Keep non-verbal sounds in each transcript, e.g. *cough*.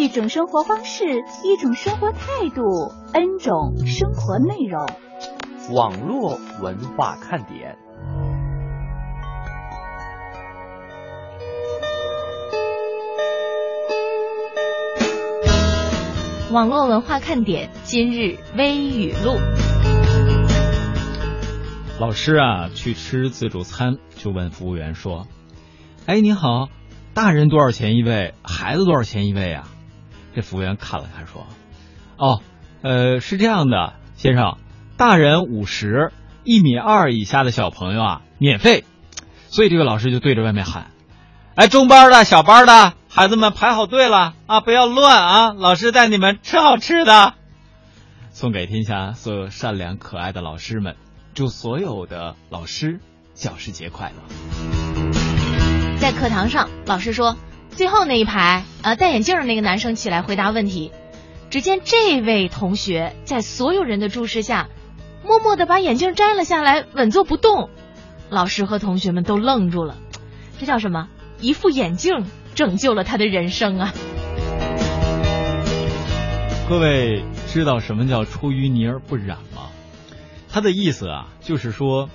一种生活方式，一种生活态度，N 种生活内容。网络文化看点。网络文化看点今日微语录。老师啊，去吃自助餐，就问服务员说：“哎，你好，大人多少钱一位？孩子多少钱一位啊？”这服务员看了看说：“哦，呃，是这样的，先生，大人五十，一米二以下的小朋友啊免费。”所以这个老师就对着外面喊：“哎，中班的小班的孩子们排好队了啊，不要乱啊！老师带你们吃好吃的。”送给天下所有善良可爱的老师们。祝所有的老师教师节快乐！在课堂上，老师说：“最后那一排，呃，戴眼镜的那个男生起来回答问题。”只见这位同学在所有人的注视下，默默的把眼镜摘了下来，稳坐不动。老师和同学们都愣住了，这叫什么？一副眼镜拯救了他的人生啊！各位知道什么叫出淤泥而不染吗？他的意思啊，就是说，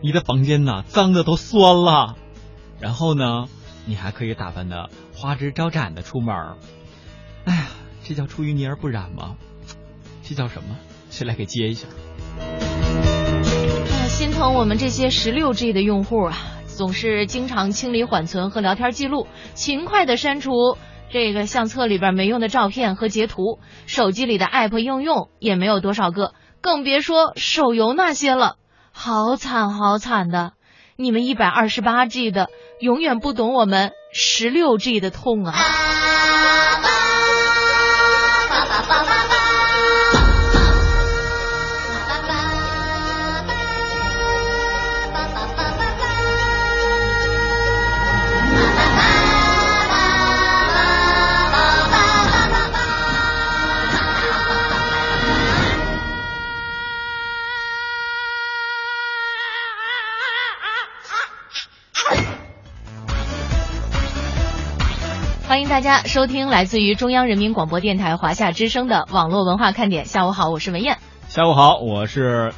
你的房间呐脏的都酸了，然后呢，你还可以打扮的花枝招展的出门儿。哎呀，这叫出淤泥而不染吗？这叫什么？谁来给接一下？心疼我们这些十六 G 的用户啊，总是经常清理缓存和聊天记录，勤快的删除这个相册里边没用的照片和截图，手机里的 app 应用也没有多少个。更别说手游那些了，好惨好惨的！你们一百二十八 G 的永远不懂我们十六 G 的痛啊！大家收听来自于中央人民广播电台华夏之声的网络文化看点。下午好，我是文燕。下午好，我是，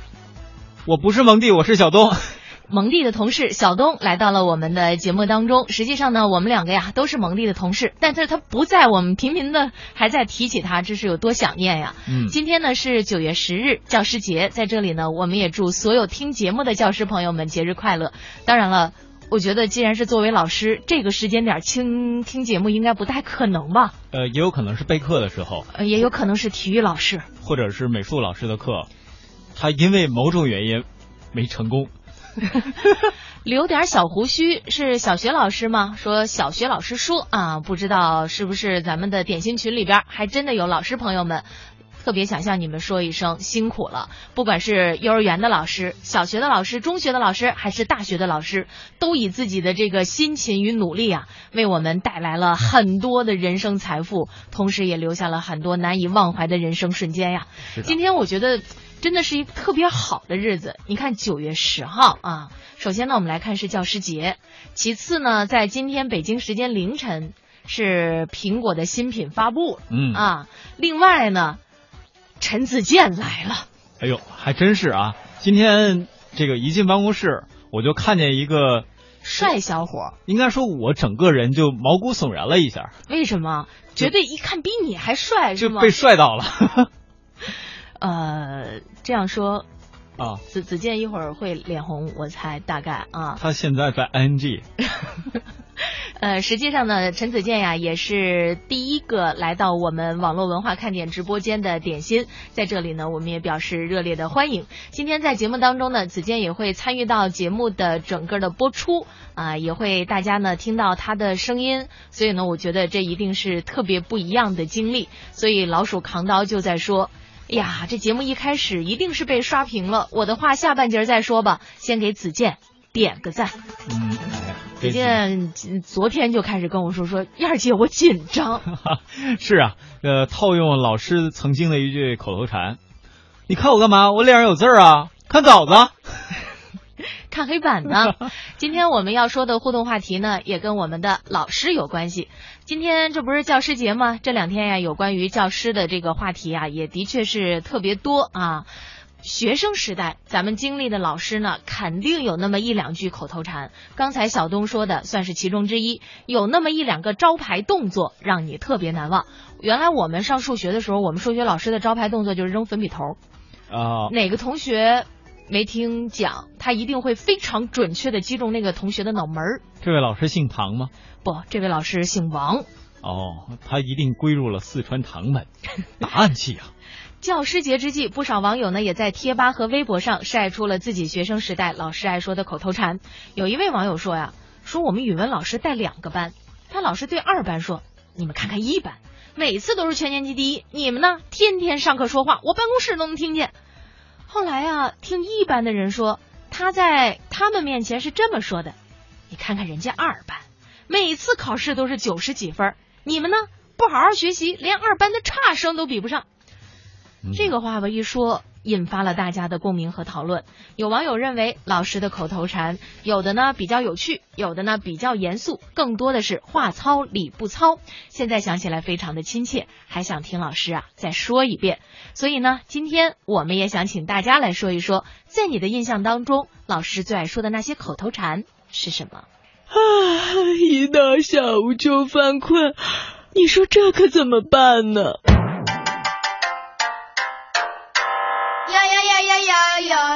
我不是蒙蒂，我是小东。*laughs* 蒙蒂的同事小东来到了我们的节目当中。实际上呢，我们两个呀都是蒙蒂的同事，但是他不在，我们频频的还在提起他，这是有多想念呀。嗯，今天呢是九月十日，教师节，在这里呢，我们也祝所有听节目的教师朋友们节日快乐。当然了。我觉得，既然是作为老师，这个时间点听听节目应该不太可能吧？呃，也有可能是备课的时候，呃，也有可能是体育老师或者是美术老师的课，他因为某种原因没成功。*laughs* 留点小胡须是小学老师吗？说小学老师说啊，不知道是不是咱们的点心群里边还真的有老师朋友们。特别想向你们说一声辛苦了，不管是幼儿园的老师、小学的老师、中学的老师，还是大学的老师，都以自己的这个辛勤与努力啊，为我们带来了很多的人生财富，同时也留下了很多难以忘怀的人生瞬间呀。今天我觉得真的是一个特别好的日子。你看九月十号啊，首先呢，我们来看是教师节，其次呢，在今天北京时间凌晨是苹果的新品发布，嗯啊，另外呢。陈子健来了，哎呦，还真是啊！今天这个一进办公室，我就看见一个帅小伙，应该说，我整个人就毛骨悚然了一下。为什么？绝对一看比你还帅，就被帅到了。呃，这样说 *laughs* 啊，子子健一会儿会脸红，我猜大概啊。他现在在 ing。*laughs* *laughs* 呃，实际上呢，陈子健呀也是第一个来到我们网络文化看点直播间的点心，在这里呢，我们也表示热烈的欢迎。今天在节目当中呢，子健也会参与到节目的整个的播出啊、也会大家呢听到他的声音，所以呢，我觉得这一定是特别不一样的经历。所以老鼠扛刀就在说。哎呀，这节目一开始一定是被刷屏了。我的话下半截再说吧，先给子健点个赞。哎呀，子健昨天就开始跟我说说，燕儿姐我紧张。*laughs* 是啊，呃，套用老师曾经的一句口头禅，你看我干嘛？我脸上有字儿啊，看枣子。*laughs* 看黑板呢。*laughs* 今天我们要说的互动话题呢，也跟我们的老师有关系。今天这不是教师节吗？这两天呀，有关于教师的这个话题啊，也的确是特别多啊。学生时代，咱们经历的老师呢，肯定有那么一两句口头禅。刚才小东说的算是其中之一，有那么一两个招牌动作让你特别难忘。原来我们上数学的时候，我们数学老师的招牌动作就是扔粉笔头。啊、哪个同学没听讲，他一定会非常准确的击中那个同学的脑门儿。这位老师姓唐吗？不，这位老师姓王。哦，他一定归入了四川唐门，*laughs* 答案器啊！教师节之际，不少网友呢也在贴吧和微博上晒出了自己学生时代老师爱说的口头禅。有一位网友说呀，说我们语文老师带两个班，他老是对二班说：“你们看看一班，每次都是全年级第一，你们呢天天上课说话，我办公室都能听见。”后来啊，听一班的人说，他在他们面前是这么说的：“你看看人家二班，每次考试都是九十几分，你们呢不好好学习，连二班的差生都比不上。”嗯这个话吧一说，引发了大家的共鸣和讨论。有网友认为老师的口头禅，有的呢比较有趣，有的呢比较严肃，更多的是话糙理不糙。现在想起来非常的亲切，还想听老师啊再说一遍。所以呢，今天我们也想请大家来说一说，在你的印象当中，老师最爱说的那些口头禅是什么？啊，一到下午就犯困，你说这可怎么办呢？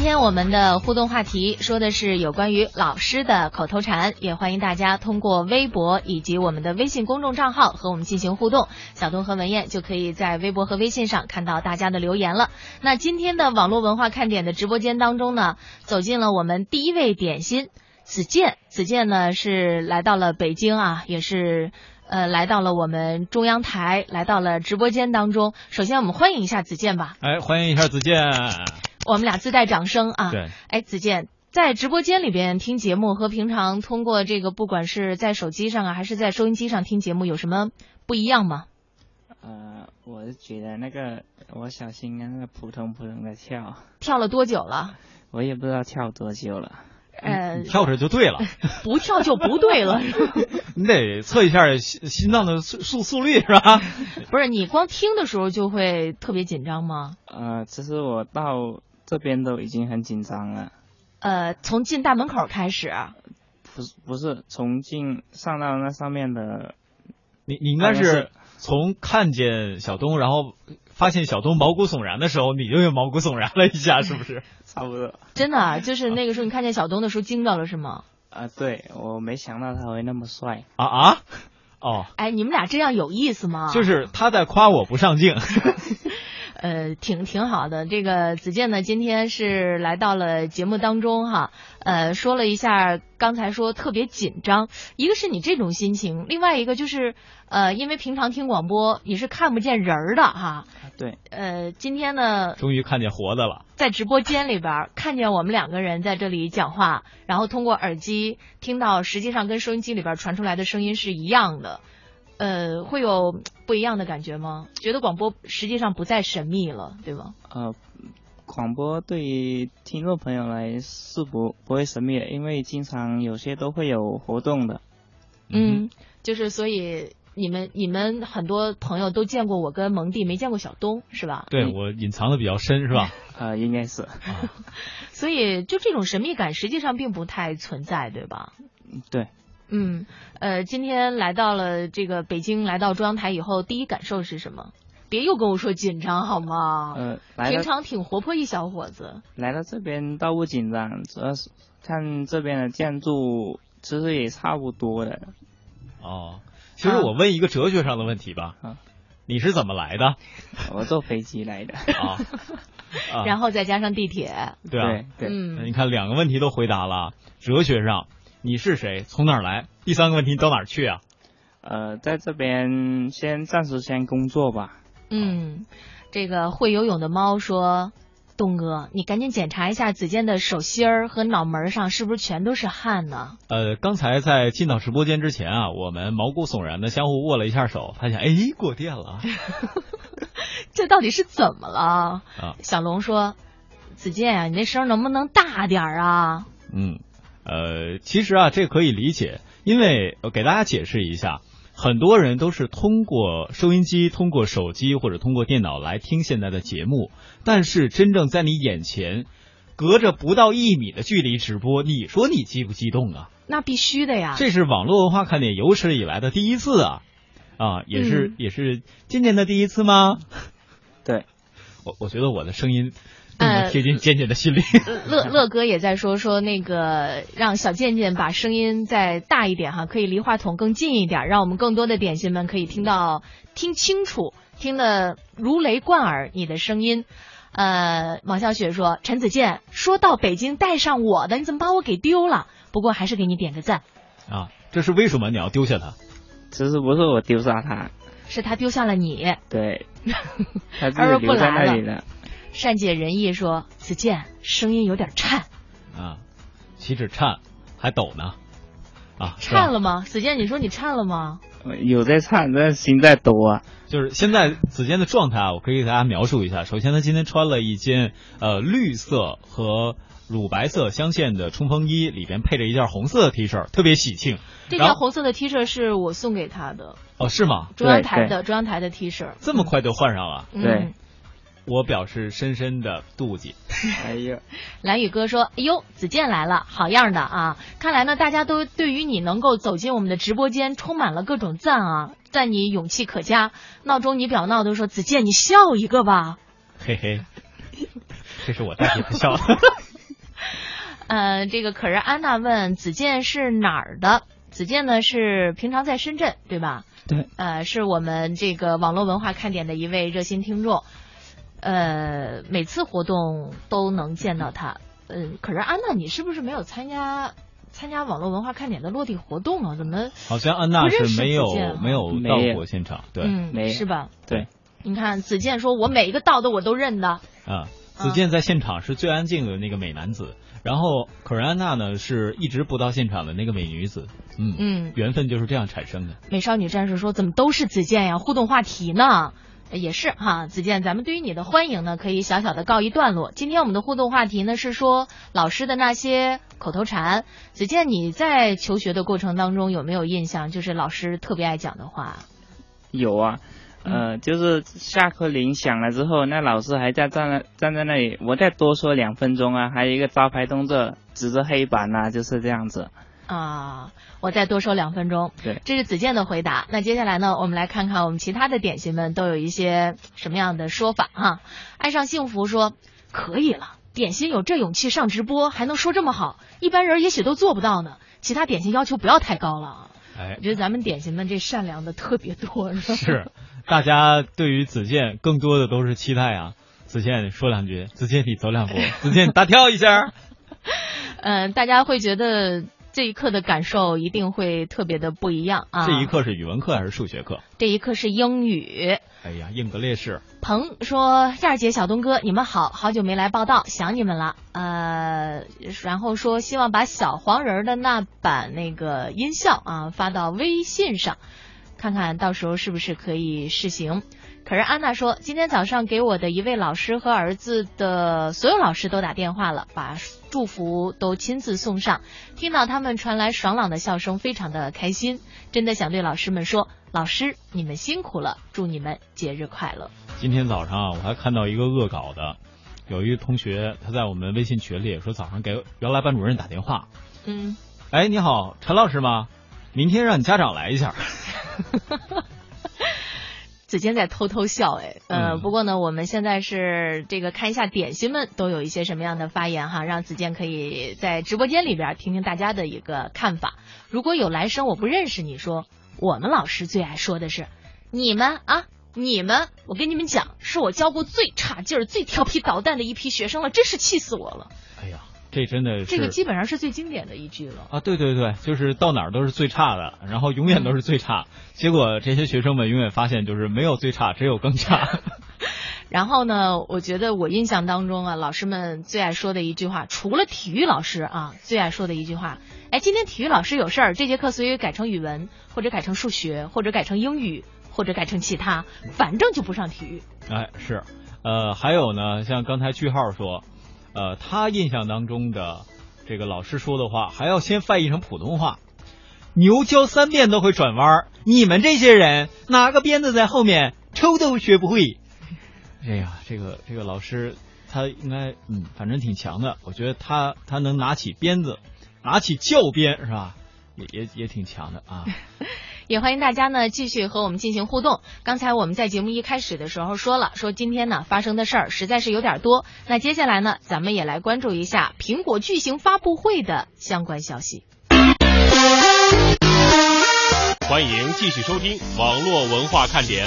今天我们的互动话题说的是有关于老师的口头禅，也欢迎大家通过微博以及我们的微信公众账号和我们进行互动。小东和文燕就可以在微博和微信上看到大家的留言了。那今天的网络文化看点的直播间当中呢，走进了我们第一位点心子健。子健呢是来到了北京啊，也是。呃，来到了我们中央台，来到了直播间当中。首先，我们欢迎一下子健吧。哎，欢迎一下子健。我们俩自带掌声啊！对，哎，子健在直播间里边听节目和平常通过这个，不管是在手机上啊，还是在收音机上听节目，有什么不一样吗？呃，我是觉得那个我小心啊，那个扑通扑通的跳，跳了多久了？我也不知道跳多久了。呃，跳着就对了，不跳就不对了。*laughs* 你得测一下心心脏的速速速率是吧？不是，你光听的时候就会特别紧张吗？呃，其实我到这边都已经很紧张了。呃，从进大门口开始，不是不是，从进上到那上面的，你你应该是从看见小东，然后发现小东毛骨悚然的时候，你就又毛骨悚然了一下，是不是？*laughs* 差不多。真的啊，就是那个时候你看见小东的时候惊到了是吗？啊、对，我没想到他会那么帅。啊啊！哦，哎，你们俩这样有意思吗？就是他在夸我不上镜。*laughs* 呃，挺挺好的。这个子健呢，今天是来到了节目当中哈，呃，说了一下刚才说特别紧张，一个是你这种心情，另外一个就是呃，因为平常听广播你是看不见人儿的哈，对，呃，今天呢，终于看见活的了。在直播间里边儿看见我们两个人在这里讲话，然后通过耳机听到，实际上跟收音机里边传出来的声音是一样的，呃，会有不一样的感觉吗？觉得广播实际上不再神秘了，对吗？呃，广播对于听众朋友来是不不会神秘的，因为经常有些都会有活动的。嗯，就是所以你们你们很多朋友都见过我跟蒙蒂，没见过小东是吧？对我隐藏的比较深是吧？*laughs* 呃，应该是。*laughs* 所以就这种神秘感实际上并不太存在，对吧？对。嗯，呃，今天来到了这个北京，来到中央台以后，第一感受是什么？别又跟我说紧张好吗？呃，来平常挺活泼一小伙子。来到这边倒不紧张，主要是看这边的建筑其实也差不多的。哦，其实我问一个哲学上的问题吧，啊你是怎么来的？我坐飞机来的。啊，啊 *laughs* 然后再加上地铁，对啊，对对嗯你看两个问题都回答了，哲学上你是谁，从哪儿来？第三个问题到哪儿去啊？呃，在这边先暂时先工作吧。嗯，这个会游泳的猫说：“东哥，你赶紧检查一下子健的手心儿和脑门上是不是全都是汗呢？呃，刚才在进到直播间之前啊，我们毛骨悚然的相互握了一下手，发现哎过电了 *laughs* 这到底是怎么了？”啊。小龙说：“子健啊、你那声能不能大点儿啊？嗯，呃，其实啊，这可以理解，因为呃给大家解释一下，很多人都是通过收音机、通过手机或者通过电脑来听现在的节目，但是真正在你眼前，隔着不到一米的距离直播，你说你激不激动啊？那必须的呀。这是网络文化看点有史以来的第一次啊，啊，也是、嗯也是今年的第一次吗？对，*laughs* 我我觉得我的声音呃贴近健健的心里。*laughs* 乐乐哥也在说说那个让小健健把声音再大一点哈，可以离话筒更近一点，让我们更多的点心们可以听到听清楚，听得如雷贯耳你的声音。呃，王小雪说：“陈子健说到北京带上我的，你怎么把我给丢了？不过还是给你点个赞，啊，这是为什么你要丢下他？其实不是我丢下他，是他丢下了你。对，*laughs* 他自己留在那里了。善解人意说：“子健声音有点颤，啊，岂止颤，还抖呢，啊，颤了吗？子健，你说你颤了吗？呃有在颤，但心在抖啊。就是现在子健的状态啊，我可以给大家描述一下。首先，他今天穿了一件呃绿色和乳白色相间的冲锋衣，里边配着一件红色的 T 恤，特别喜庆。这条红色的 T 恤是我送给他的，哦，是吗？中央台的中央台的 T 恤。这么快就换上了，嗯对，我表示深深的妒忌。哎呀，蓝宇哥说：“哎呦，子健来了，好样的啊！看来呢，大家都对于你能够走进我们的直播间充满了各种赞啊，赞你勇气可嘉。闹钟你表闹都说子健，你笑一个吧。嘿嘿，这是我代替他笑的。*laughs* 呃，这个可是安娜问子健是哪儿的？子健呢是平常在深圳，对吧？对，呃，是我们这个网络文化看点的一位热心听众，呃，每次活动都能见到他。嗯、可是安娜，你是不是没有参加参加网络文化看点的落地活动啊？怎么？好像安娜是没有没有到过现场，对，嗯，没是吧？对，你看子健说，我每一个到的我都认的。啊，子健在现场是最安静的那个美男子，然后可是安娜呢是一直不到现场的那个美女子，嗯嗯，缘分就是这样产生的。美少女战士说，怎么都是子健呀？互动话题呢？也是哈，子健，咱们对于你的欢迎呢，可以小小的告一段落。今天我们的互动话题呢是说老师的那些口头禅。子健，你在求学的过程当中有没有印象，就是老师特别爱讲的话？有啊，呃，就是下课铃响了之后，那老师还在站在站在那里，我再多说两分钟啊，还有一个招牌动作，指着黑板啊，就是这样子。啊，我再多说两分钟。对，这是子健的回答。那接下来呢，我们来看看我们其他的点心们都有一些什么样的说法哈。爱上幸福说可以了，点心有这勇气上直播，还能说这么好，一般人也许都做不到呢。其他点心要求不要太高了。哎我，觉得咱们点心们这善良的特别多？是，大家对于子健更多的都是期待啊。子健说两句，子健你走两步，子健你大跳一下。嗯、*laughs* 大家会觉得这一刻的感受一定会特别的不一样啊。这一课是语文课还是数学课？这一刻是英语。哎呀，英格烈士。鹏说：“燕儿姐、小东哥，你们好，好久没来报道，想你们了。呃，然后说希望把小黄人儿的那版那个音效啊发到微信上，看看到时候是不是可以试行。可是安娜说，今天早上给我的一位老师和儿子的所有老师都打电话了，把祝福都亲自送上。听到他们传来爽朗的笑声，非常的开心。真的想对老师们说，老师你们辛苦了，祝你们节日快乐。今天早上啊，我还看到一个恶搞的，有一个同学他在我们微信群里说，早上给原来班主任打电话，嗯，哎，你好，陈老师吗？明天让你家长来一下。*laughs* 子健在偷偷笑，哎，呃，嗯不过呢，我们现在是这个看一下点心们都有一些什么样的发言哈，让子健可以在直播间里边听听大家的一个看法。如果有来生我不认识你说，我们老师最爱说的是你们啊，你们，我跟你们讲，是我教过最差劲儿、最调皮捣蛋的一批学生了，真是气死我了。哎呀，这真的是这个基本上是最经典的一句了。啊，对对对，就是到哪儿都是最差的，然后永远都是最差。*laughs* 结果这些学生们永远发现，就是没有最差，只有更差。*laughs* 然后呢，我觉得我印象当中啊，老师们最爱说的一句话，除了体育老师啊最爱说的一句话，哎，今天体育老师有事儿，这节课所以改成语文，或者改成数学，或者改成英语，或者改成其他，反正就不上体育。哎，是，呃，还有呢，像刚才句号说，呃，他印象当中的这个老师说的话，还要先翻译成普通话。牛教三遍都会转弯，你们这些人拿个鞭子在后面抽都学不会。*laughs* 哎呀，这个这个老师他应该嗯，反正挺强的。我觉得他他能拿起鞭子，拿起教鞭是吧？也也也挺强的啊。*laughs* 也欢迎大家呢继续和我们进行互动。刚才我们在节目一开始的时候说了，说今天呢发生的事儿实在是有点多。那接下来呢，咱们也来关注一下苹果巨型发布会的相关消息。欢迎继续收听网络文化看点。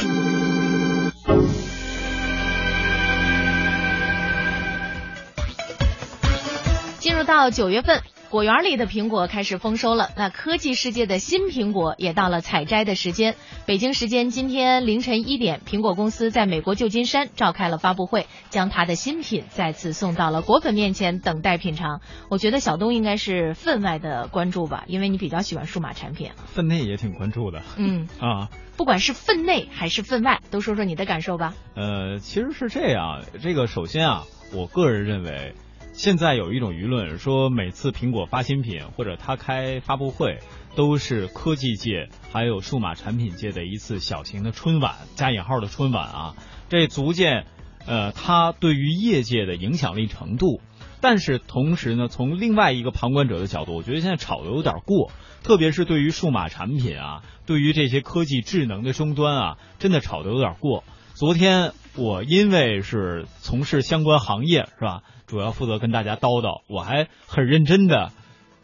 进入到九月份，果园里的苹果开始丰收了。那科技世界的新苹果也到了采摘的时间。北京时间今天凌晨一点，苹果公司在美国旧金山召开了发布会，将它的新品再次送到了果粉面前，等待品尝。我觉得小东应该是分外的关注吧，因为你比较喜欢数码产品。分内也挺关注的。嗯 *laughs* 啊，不管是分内还是分外，都说说你的感受吧。呃，其实是这样，这个首先啊，我个人认为，现在有一种舆论说，每次苹果发新品或者它开发布会，都是科技界还有数码产品界的一次小型的春晚，加引号的春晚啊，这足见呃它对于业界的影响力程度。但是同时呢，从另外一个旁观者的角度，我觉得现在炒的有点过，特别是对于数码产品啊，对于这些科技智能的终端啊，真的炒的有点过。昨天我因为是从事相关行业是吧，主要负责跟大家叨叨，我还很认真的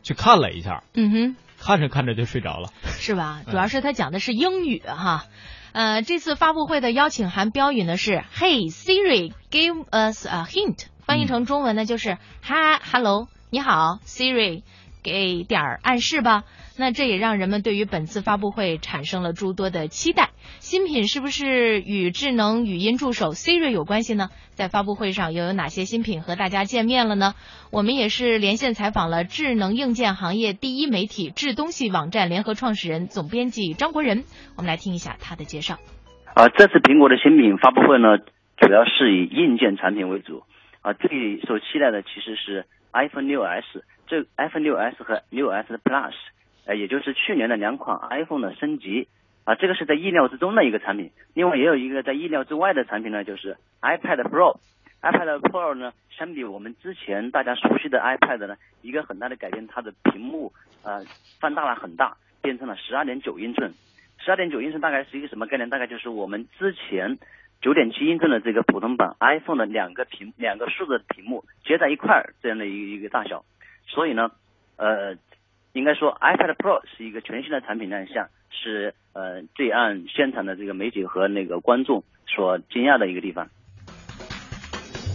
去看了一下，嗯哼。看着看着就睡着了，是吧？*laughs* 主要是他讲的是英语哈。呃，这次发布会的邀请函标语呢是 “Hey Siri, give us a hint”，翻译成中文呢就是“哈，Hello，你好，Siri，给点儿暗示吧”。那这也让人们对于本次发布会产生了诸多的期待。新品是不是与智能语音助手 Siri 有关系呢？在发布会上又有哪些新品和大家见面了呢？我们也是连线采访了智能硬件行业第一媒体智东西网站联合创始人、总编辑张国仁，我们来听一下他的介绍。啊，这次苹果的新品发布会呢，主要是以硬件产品为主。啊，最受期待的其实是 iPhone 6s，这 iPhone 6s 和 6s Plus。呃，也就是去年的两款 iPhone 的升级啊，这个是在意料之中的一个产品。另外也有一个在意料之外的产品呢，就是 iPad Pro。iPad Pro 呢，相比我们之前大家熟悉的 iPad 呢，一个很大的改变，它的屏幕呃放大了很大，变成了十二点九英寸。十二点九英寸大概是一个什么概念？大概就是我们之前九点七英寸的这个普通版 iPhone 的两个屏两个数字屏幕接在一块儿这样的一个一个大小。所以呢，呃。应该说 iPad Pro 是一个全新的产品亮相，是呃最让现场的这个媒体和那个观众所惊讶的一个地方。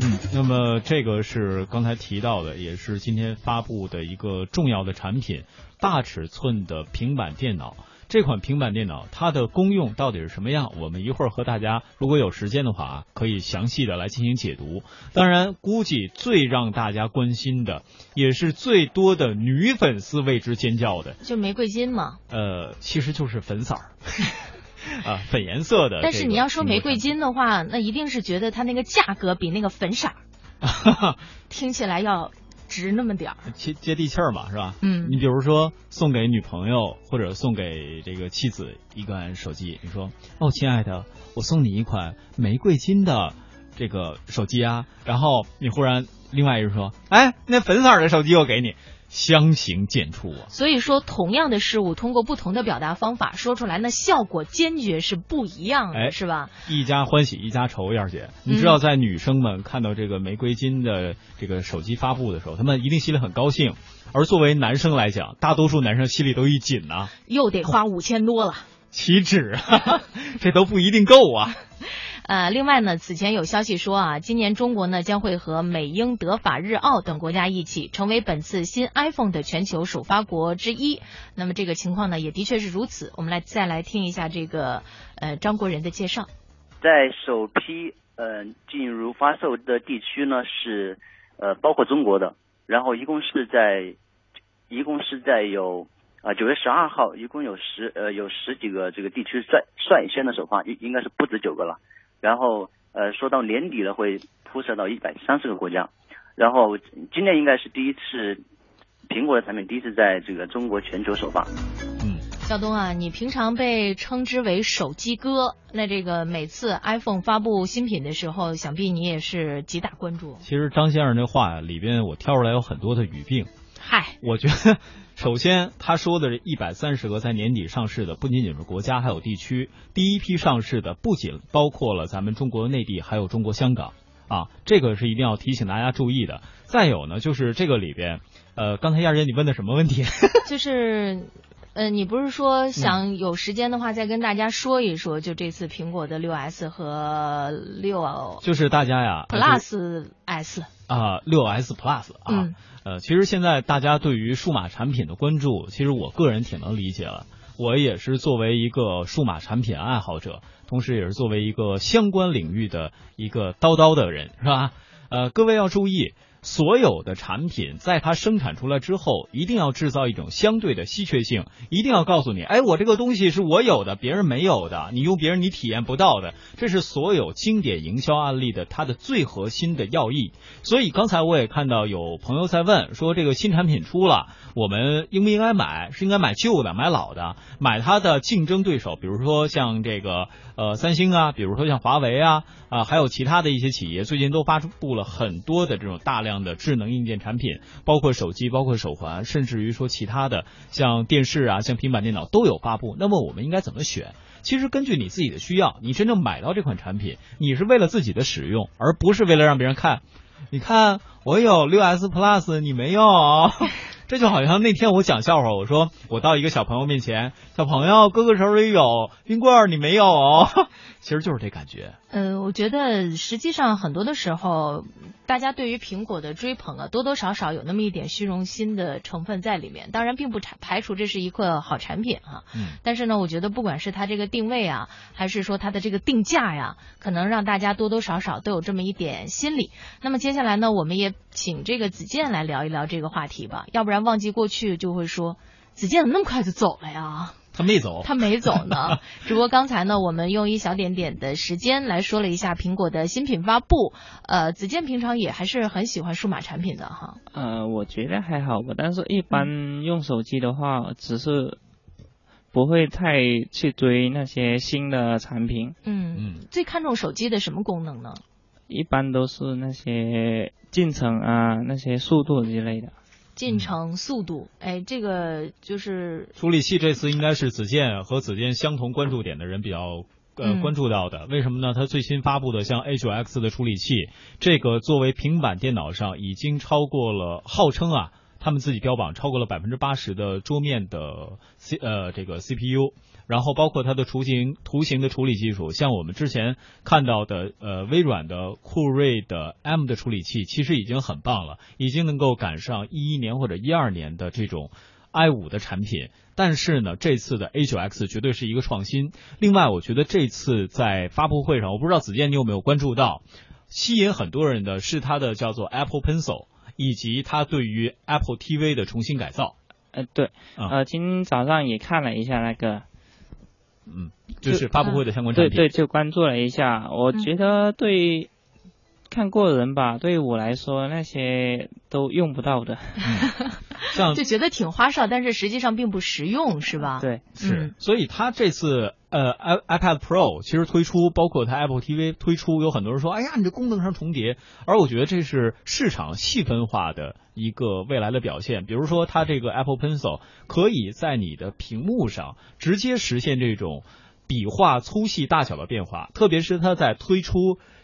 嗯，那么这个是刚才提到的，也是今天发布的一个重要的产品——大尺寸的平板电脑。这款平板电脑它的功用到底是什么样？我们一会儿和大家如果有时间的话，可以详细的来进行解读。当然，估计最让大家关心的，也是最多的女粉丝为之尖叫的，就玫瑰金嘛。呃，其实就是粉色儿。*laughs* 啊，粉颜色的。但是你要说玫瑰金的话，那一定是觉得它那个价格比那个粉色儿 *laughs* 听起来要值那么点儿，接接地气儿嘛，是吧？嗯。你比如说送给女朋友或者送给这个妻子一款手机，你说哦，亲爱的，我送你一款玫瑰金的这个手机啊，然后你忽然另外一人说，哎，那粉色的手机我给你。相形见绌啊！所以说，同样的事物，通过不同的表达方法说出来，那效果坚决是不一样的，是吧？一家欢喜一家愁，燕儿姐，你知道，在女生们看到这个玫瑰金的这个手机发布的时候，她们一定心里很高兴。而作为男生来讲，大多数男生心里都一紧呐，又得花五千多了，岂止啊，*laughs* 这都不一定够啊。呃，另外呢，此前有消息说啊，今年中国呢将会和美、英、德、法、日、澳等国家一起成为本次新 iPhone 的全球首发国之一。那么这个情况呢，也的确是如此。我们来再来听一下这个呃张国仁的介绍。在首批呃进入发售的地区呢是呃包括中国的，然后一共是在一共是在有啊九月十二号，一共有十呃有十几个这个地区率率先的首发，应应该是不止九个了。然后，呃，说到年底了，会铺设到一百三十个国家。然后，今年应该是第一次，苹果的产品第一次在这个中国全球首发。嗯，小东啊，你平常被称之为手机哥，那这个每次 iPhone 发布新品的时候，想必你也是极大关注。其实张先生这话，里边我挑出来有很多的语病。嗨，我觉得。首先，他说的这一百三十个在年底上市的，不仅仅是国家，还有地区。第一批上市的不仅包括了咱们中国内地，还有中国香港啊，这个是一定要提醒大家注意的。再有呢，就是这个里边，呃，刚才亚人你问的什么问题？*laughs* 就是，呃，你不是说想有时间的话再跟大家说一说，就这次苹果的六 S 和六，就是大家呀，Plus S 啊，六 S Plus 啊。呃，其实现在大家对于数码产品的关注，其实我个人挺能理解了。我也是作为一个数码产品爱好者，同时也是作为一个相关领域的一个叨叨的人，是吧？呃，各位要注意。所有的产品在它生产出来之后，一定要制造一种相对的稀缺性，一定要告诉你，哎，我这个东西是我有的，别人没有的，你用别人你体验不到的，这是所有经典营销案例的它的最核心的要义。所以刚才我也看到有朋友在问，说这个新产品出了，我们应不应该买？是应该买旧的，买老的？买它的竞争对手，比如说像这个呃三星啊，比如说像华为啊啊，还有其他的一些企业，最近都发布了很多的这种大量。的智能硬件产品，包括手机，包括手环，甚至于说其他的像电视啊，像平板电脑都有发布。那么我们应该怎么选？其实根据你自己的需要，你真正买到这款产品，你是为了自己的使用，而不是为了让别人看。你看我有六 S Plus，你没有。这就好像那天我讲笑话，我说我到一个小朋友面前，小朋友哥哥手里有冰棍，你没有。*laughs* 其实就是这感觉。嗯，我觉得实际上很多的时候，大家对于苹果的追捧啊，多多少少有那么一点虚荣心的成分在里面。当然，并不排排除这是一个好产品哈。嗯。但是呢，我觉得不管是它这个定位啊，还是说它的这个定价呀，可能让大家多多少少都有这么一点心理。那么接下来呢，我们也请这个子健来聊一聊这个话题吧。要不然忘记过去就会说，子健怎么那么快就走了呀？他没走，他没走呢。*laughs* 只不过刚才呢，我们用一小点点的时间来说了一下苹果的新品发布。呃，子健平常也还是很喜欢数码产品的哈。呃，我觉得还好吧，但是一般用手机的话，只是不会太去追那些新的产品。嗯嗯。最看重手机的什么功能呢？一般都是那些进程啊，那些速度之类的。进程速度，哎，这个就是处理器这次应该是子健和子健相同关注点的人比较呃关注到的，为什么呢？它最新发布的像 A9X 的处理器，这个作为平板电脑上已经超过了号称啊。他们自己标榜超过了百分之八十的桌面的 C 呃这个 CPU，然后包括它的图形图形的处理技术，像我们之前看到的呃微软的酷睿的 M 的处理器，其实已经很棒了，已经能够赶上一一年或者一二年的这种 i 五的产品。但是呢，这次的 A 九 X 绝对是一个创新。另外，我觉得这次在发布会上，我不知道子健你有没有关注到，吸引很多人的是它的叫做 Apple Pencil，以及它对于 Apple TV 的重新改造。呃，对，啊呃，今天早上也看了一下那个，嗯，就是发布会的相关产品。对对，就关注了一下，我觉得对看过的人吧，对于我来说那些都用不到的。*laughs* 像就觉得挺花哨，但是实际上并不实用，是吧？对，是嗯，所以他这次呃 i iPad Pro 其实推出，包括它 Apple TV 推出，有很多人说，哎呀，你这功能上重叠，而我觉得这是市场细分化的一个未来的表现。比如说，它这个 Apple Pencil 可以在你的屏幕上直接实现这种笔画粗细大小的变化，特别是它在推出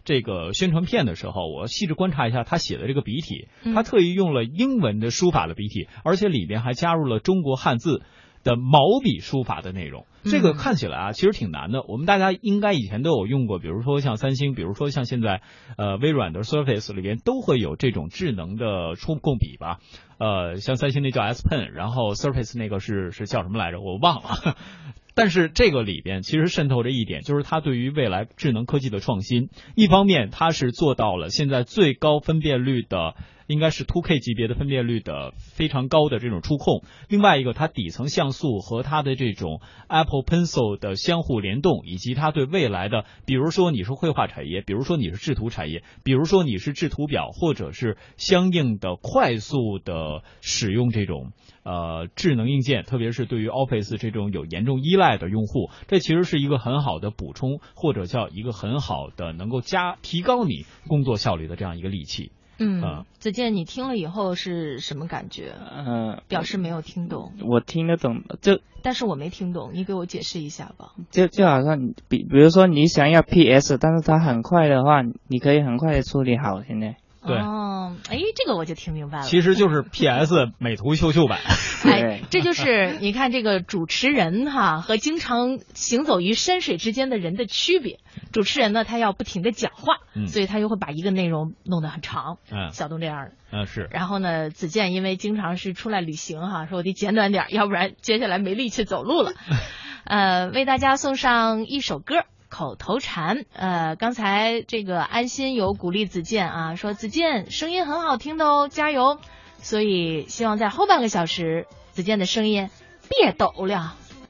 这个宣传片的时候，我细致观察一下他写的这个笔体，嗯他特意用了英文的书法的笔体，而且里面还加入了中国汉字的毛笔书法的内容。这个嗯看起来啊，其实挺难的。我们大家应该以前都有用过，比如说像三星，比如说像现在呃微软的 Surface 里边都会有这种智能的触控笔吧。呃，像三星那叫 S Pen，然后 Surface 那个是是叫什么来着？我忘了。*laughs* 但是这个里边其实渗透着一点，就是它对于未来智能科技的创新。一方面，它是做到了现在最高分辨率的，应该是 2K 级别的分辨率的非常高的这种触控；另外一个，它底层像素和它的这种 Apple Pencil 的相互联动，以及它对未来的，比如说你是绘画产业，比如说你是制图产业，比如说你是制图表，或者是相应的快速的使用这种。呃，智能硬件，特别是对于 Office 这种有严重依赖的用户，这其实是一个很好的补充，或者叫一个很好的能够加提高你工作效率的这样一个利器。嗯啊，子健，你听了以后是什么感觉？呃，表示没有听懂，我听得懂，就但是我没听懂，你给我解释一下吧。就就好像比比如说你想要 PS，但是它很快的话，你可以很快的处理好。现在对哦，哎，这个我就听明白了。其实就是 PS 美图秀秀版。*laughs* 哎，这就是你看这个主持人哈和经常行走于山水之间的人的区别。主持人呢，他要不停的讲话，嗯所以他就会把一个内容弄得很长。嗯小东这样的。嗯是。然后呢，子健因为经常是出来旅行哈，说我得简短点，要不然接下来没力气走路了。*laughs* 呃，为大家送上一首歌。口头禅，呃，刚才这个安心有鼓励子健啊，说子健声音很好听的哦，加油！所以希望在后半个小时，子健的声音别抖了。